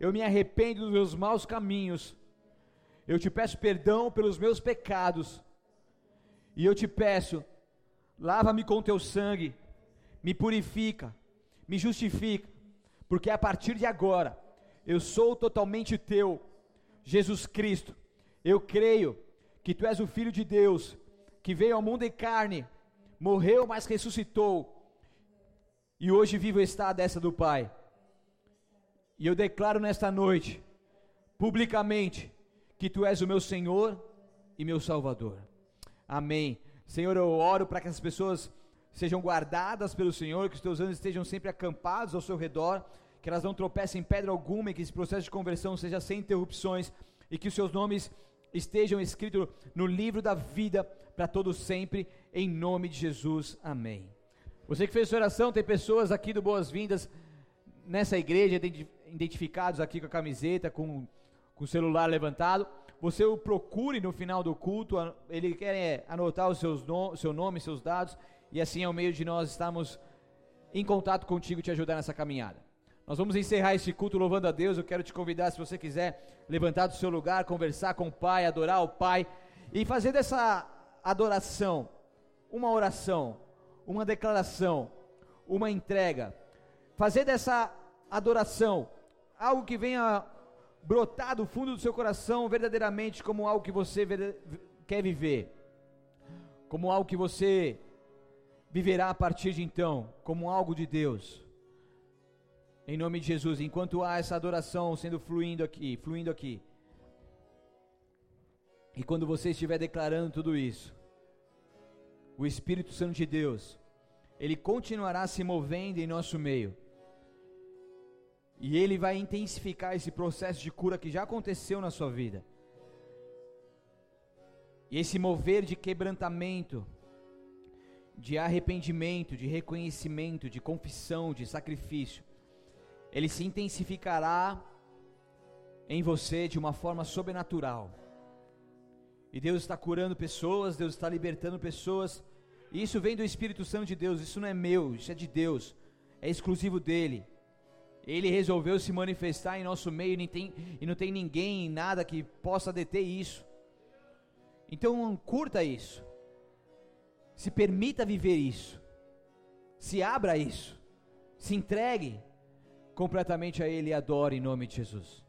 eu me arrependo dos meus maus caminhos, eu te peço perdão pelos meus pecados, e eu te peço, lava-me com Teu sangue, me purifica, me justifica porque a partir de agora eu sou totalmente teu, Jesus Cristo. Eu creio que tu és o Filho de Deus, que veio ao mundo em carne, morreu, mas ressuscitou, e hoje vivo está a destra do Pai. E eu declaro nesta noite, publicamente, que tu és o meu Senhor e meu Salvador. Amém. Senhor, eu oro para que as pessoas sejam guardadas pelo Senhor, que os teus anjos estejam sempre acampados ao seu redor, que elas não tropecem em pedra alguma e que esse processo de conversão seja sem interrupções e que os seus nomes estejam escritos no livro da vida para todos sempre, em nome de Jesus. Amém. Você que fez sua oração, tem pessoas aqui do Boas-Vindas nessa igreja, identificados aqui com a camiseta, com, com o celular levantado. Você o procure no final do culto, ele quer é, anotar os seus no, seu nome, seus dados, e assim é o meio de nós estarmos em contato contigo, te ajudar nessa caminhada. Nós vamos encerrar esse culto louvando a Deus. Eu quero te convidar, se você quiser, levantar do seu lugar, conversar com o Pai, adorar o Pai e fazer dessa adoração uma oração, uma declaração, uma entrega. Fazer dessa adoração algo que venha brotar do fundo do seu coração verdadeiramente como algo que você quer viver, como algo que você viverá a partir de então, como algo de Deus. Em nome de Jesus, enquanto há essa adoração sendo fluindo aqui, fluindo aqui. E quando você estiver declarando tudo isso, o Espírito Santo de Deus, ele continuará se movendo em nosso meio. E ele vai intensificar esse processo de cura que já aconteceu na sua vida. E esse mover de quebrantamento, de arrependimento, de reconhecimento, de confissão, de sacrifício, ele se intensificará em você de uma forma sobrenatural. E Deus está curando pessoas, Deus está libertando pessoas. E isso vem do Espírito Santo de Deus, isso não é meu, isso é de Deus, é exclusivo dele. Ele resolveu se manifestar em nosso meio e não tem, e não tem ninguém, nada que possa deter isso. Então curta isso, se permita viver isso, se abra a isso, se entregue completamente a Ele e adore em nome de Jesus.